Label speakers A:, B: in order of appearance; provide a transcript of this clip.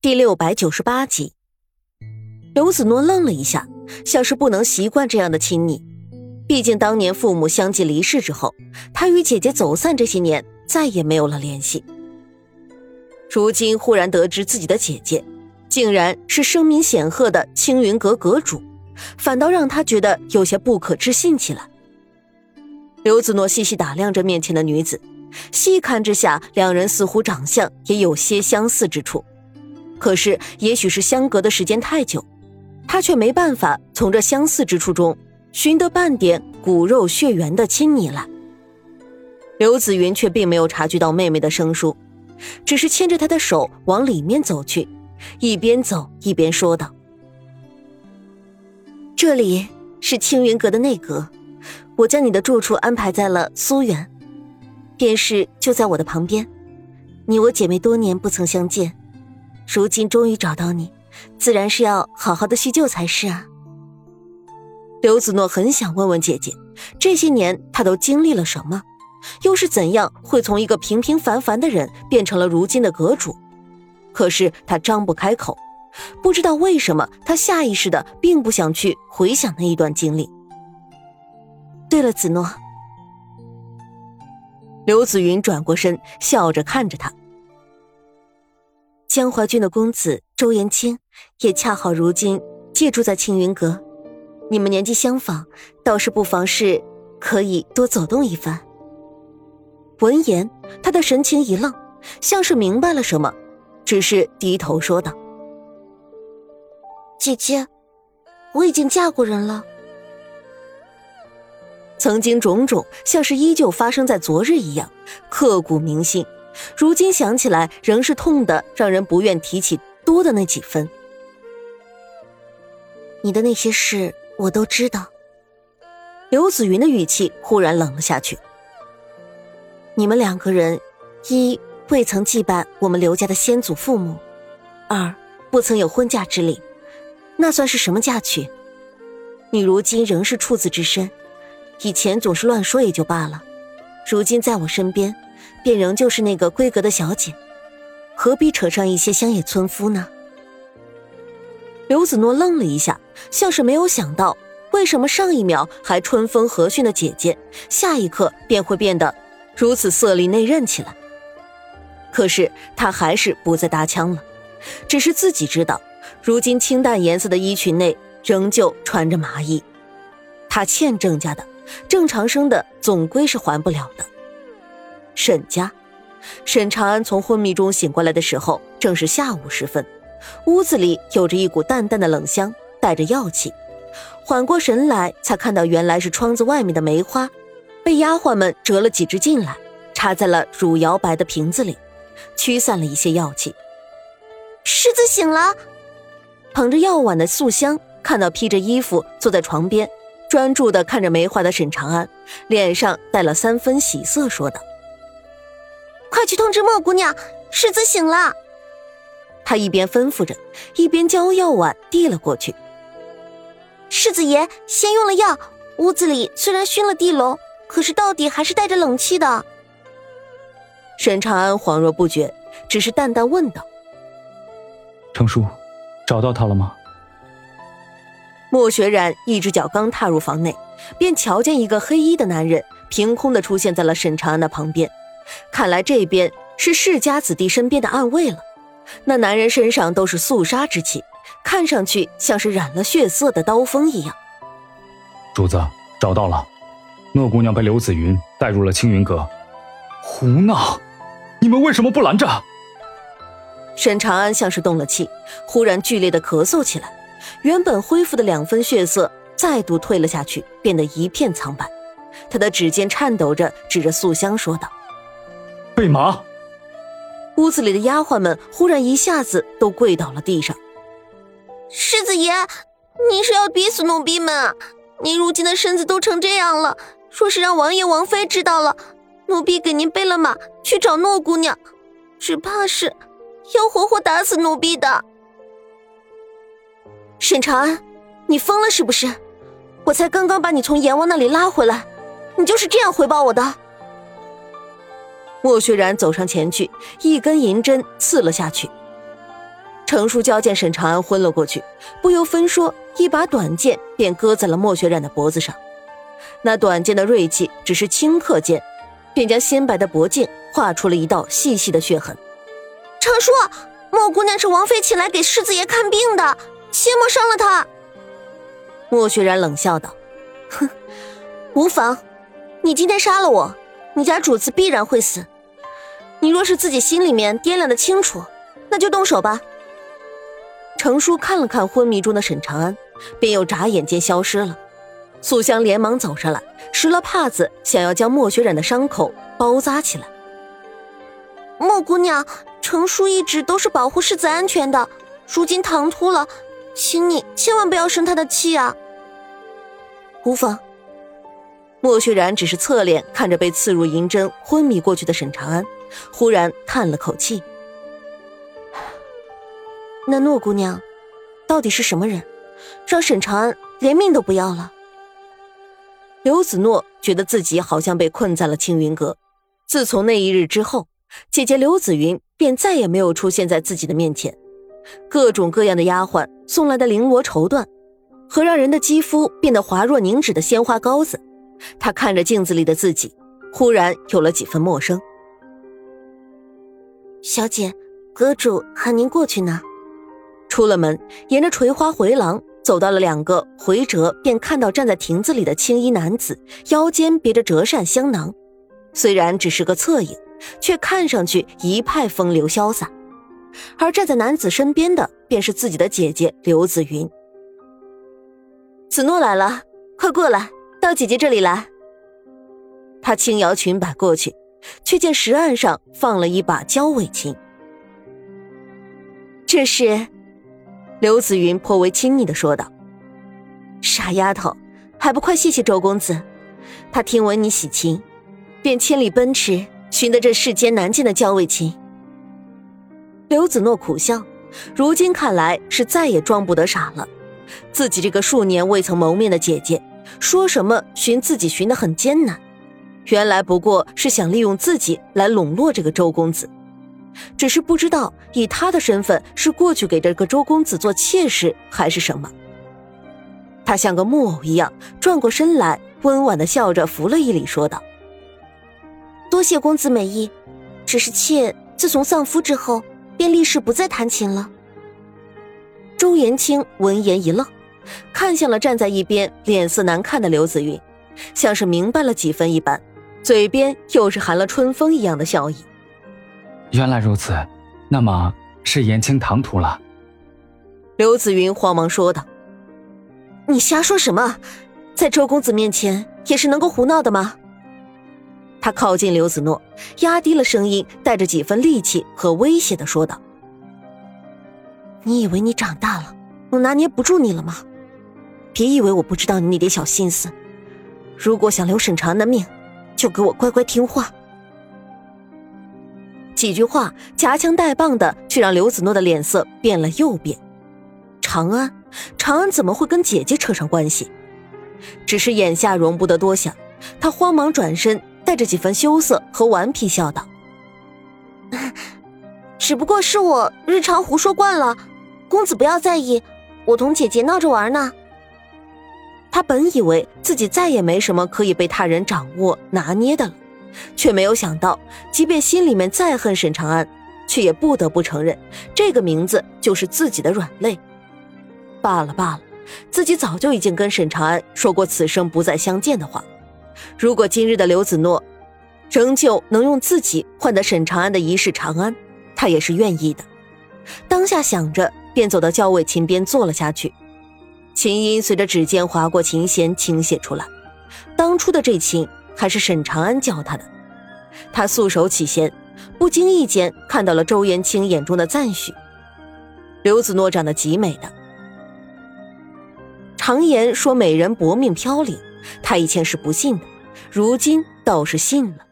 A: 第六百九十八集，刘子诺愣了一下，像是不能习惯这样的亲昵。毕竟当年父母相继离世之后，他与姐姐走散这些年再也没有了联系。如今忽然得知自己的姐姐，竟然是声名显赫的青云阁阁主，反倒让他觉得有些不可置信起来。刘子诺细细打量着面前的女子，细看之下，两人似乎长相也有些相似之处。可是，也许是相隔的时间太久，他却没办法从这相似之处中寻得半点骨肉血缘的亲昵来。刘子云却并没有察觉到妹妹的生疏，只是牵着她的手往里面走去，一边走一边说道：“这里是青云阁的内阁，我将你的住处安排在了苏园，便是就在我的旁边。你我姐妹多年不曾相见。”如今终于找到你，自然是要好好的叙旧才是啊。刘子诺很想问问姐姐，这些年他都经历了什么，又是怎样会从一个平平凡凡的人变成了如今的阁主？可是他张不开口，不知道为什么，他下意识的并不想去回想那一段经历。对了，子诺。刘子云转过身，笑着看着他。江淮郡的公子周延清，也恰好如今借住在青云阁。你们年纪相仿，倒是不妨事可以多走动一番。闻言，他的神情一愣，像是明白了什么，只是低头说道：“
B: 姐姐，我已经嫁过人了。”
A: 曾经种种，像是依旧发生在昨日一样，刻骨铭心。如今想起来，仍是痛的，让人不愿提起多的那几分。
B: 你的那些事我都知道。
A: 刘子云的语气忽然冷了下去。你们两个人，一未曾祭拜我们刘家的先祖父母，二不曾有婚嫁之礼，那算是什么嫁娶？你如今仍是处子之身，以前总是乱说也就罢了，如今在我身边。便仍旧是那个闺阁的小姐，何必扯上一些乡野村夫呢？刘子诺愣了一下，像是没有想到，为什么上一秒还春风和煦的姐姐，下一刻便会变得如此色厉内荏起来。可是他还是不再搭腔了，只是自己知道，如今清淡颜色的衣裙内仍旧穿着麻衣，他欠郑家的，郑长生的总归是还不了的。沈家，沈长安从昏迷中醒过来的时候，正是下午时分，屋子里有着一股淡淡的冷香，带着药气。缓过神来，才看到原来是窗子外面的梅花，被丫鬟们折了几枝进来，插在了汝窑白的瓶子里，驱散了一些药气。
B: 世子醒了，
A: 捧着药碗的素香看到披着衣服坐在床边，专注的看着梅花的沈长安，脸上带了三分喜色，说道。
B: 快去通知莫姑娘，世子醒了。
A: 他一边吩咐着，一边将药碗递了过去。
B: 世子爷先用了药，屋子里虽然熏了地笼，可是到底还是带着冷气的。
A: 沈长安恍若不觉，只是淡淡问道：“
C: 程叔，找到他了吗？”
A: 莫雪染一只脚刚踏入房内，便瞧见一个黑衣的男人凭空的出现在了沈长安的旁边。看来这边是世家子弟身边的暗卫了。那男人身上都是肃杀之气，看上去像是染了血色的刀锋一样。
C: 主子找到了，诺姑娘被刘子云带入了青云阁。胡闹！你们为什么不拦着？
A: 沈长安像是动了气，忽然剧烈的咳嗽起来，原本恢复的两分血色再度退了下去，变得一片苍白。他的指尖颤抖着，指着素香说道。
C: 备马！
A: 屋子里的丫鬟们忽然一下子都跪倒了地上。
B: 世子爷，您是要逼死奴婢们啊？您如今的身子都成这样了，若是让王爷王妃知道了，奴婢给您备了马去找诺姑娘，只怕是要活活打死奴婢的。
A: 沈长安，你疯了是不是？我才刚刚把你从阎王那里拉回来，你就是这样回报我的？莫雪然走上前去，一根银针刺了下去。程叔娇见沈长安昏了过去，不由分说，一把短剑便搁在了莫雪染的脖子上。那短剑的锐气只是顷刻间，便将鲜白的脖颈划出了一道细细的血痕。
B: 程叔，莫姑娘是王妃请来给世子爷看病的，切莫伤了她。
A: 莫雪然冷笑道：“
B: 哼，无妨，你今天杀了我，你家主子必然会死。你若是自己心里面掂量的清楚，那就动手吧。”
A: 程叔看了看昏迷中的沈长安，便又眨眼间消失了。素香连忙走上来，拾了帕子，想要将莫雪染的伤口包扎起来。
B: 莫姑娘，程叔一直都是保护世子安全的，如今唐突了，请你千万不要生他的气啊！
A: 无妨。莫雪然只是侧脸看着被刺入银针昏迷过去的沈长安，忽然叹了口气：“
B: 那诺姑娘，到底是什么人，让沈长安连命都不要了？”
A: 刘子诺觉得自己好像被困在了青云阁。自从那一日之后，姐姐刘子云便再也没有出现在自己的面前。各种各样的丫鬟送来的绫罗绸缎，和让人的肌肤变得滑若凝脂的鲜花膏子，他看着镜子里的自己，忽然有了几分陌生。
B: 小姐，阁主喊您过去呢。
A: 出了门，沿着垂花回廊。走到了两个回折，便看到站在亭子里的青衣男子，腰间别着折扇香囊。虽然只是个侧影，却看上去一派风流潇洒。而站在男子身边的，便是自己的姐姐刘子云。子诺来了，快过来，到姐姐这里来。他轻摇裙摆过去，却见石案上放了一把交尾琴。
B: 这是。
A: 刘子云颇为亲昵的说道：“
B: 傻丫头，还不快谢谢周公子？他听闻你喜琴，便千里奔驰，寻得这世间难见的娇尾琴。”
A: 刘子诺苦笑，如今看来是再也装不得傻了。自己这个数年未曾谋面的姐姐，说什么寻自己寻得很艰难，原来不过是想利用自己来笼络这个周公子。只是不知道以他的身份是过去给这个周公子做妾室，还是什么。他像个木偶一样转过身来，温婉的笑着扶了一礼，说道：“
B: 多谢公子美意，只是妾自从丧夫之后，便立誓不再弹琴了。”
A: 周延清闻言一愣，看向了站在一边脸色难看的刘子云，像是明白了几分一般，嘴边又是含了春风一样的笑意。
C: 原来如此，那么是言青唐突了。
A: 刘子云慌忙说道：“
B: 你瞎说什么？在周公子面前也是能够胡闹的吗？”
A: 他靠近刘子诺，压低了声音，带着几分戾气和威胁的说道：“
B: 你以为你长大了，我拿捏不住你了吗？别以为我不知道你那点小心思。如果想留沈长安的命，就给我乖乖听话。”
A: 几句话夹枪带棒的，却让刘子诺的脸色变了又变。长安，长安怎么会跟姐姐扯上关系？只是眼下容不得多想，他慌忙转身，带着几分羞涩和顽皮笑道：“
B: 只不过是我日常胡说惯了，公子不要在意，我同姐姐闹着玩呢。”
A: 他本以为自己再也没什么可以被他人掌握拿捏的了。却没有想到，即便心里面再恨沈长安，却也不得不承认，这个名字就是自己的软肋。罢了罢了，自己早就已经跟沈长安说过此生不再相见的话。如果今日的刘子诺，仍旧能用自己换得沈长安的一世长安，他也是愿意的。当下想着，便走到教委琴边坐了下去。琴音随着指尖划过琴弦倾泻出来，当初的这琴。还是沈长安教他的，他素手起弦，不经意间看到了周延清眼中的赞许。刘子诺长得极美的，常言说美人薄命飘零，他以前是不信的，如今倒是信了。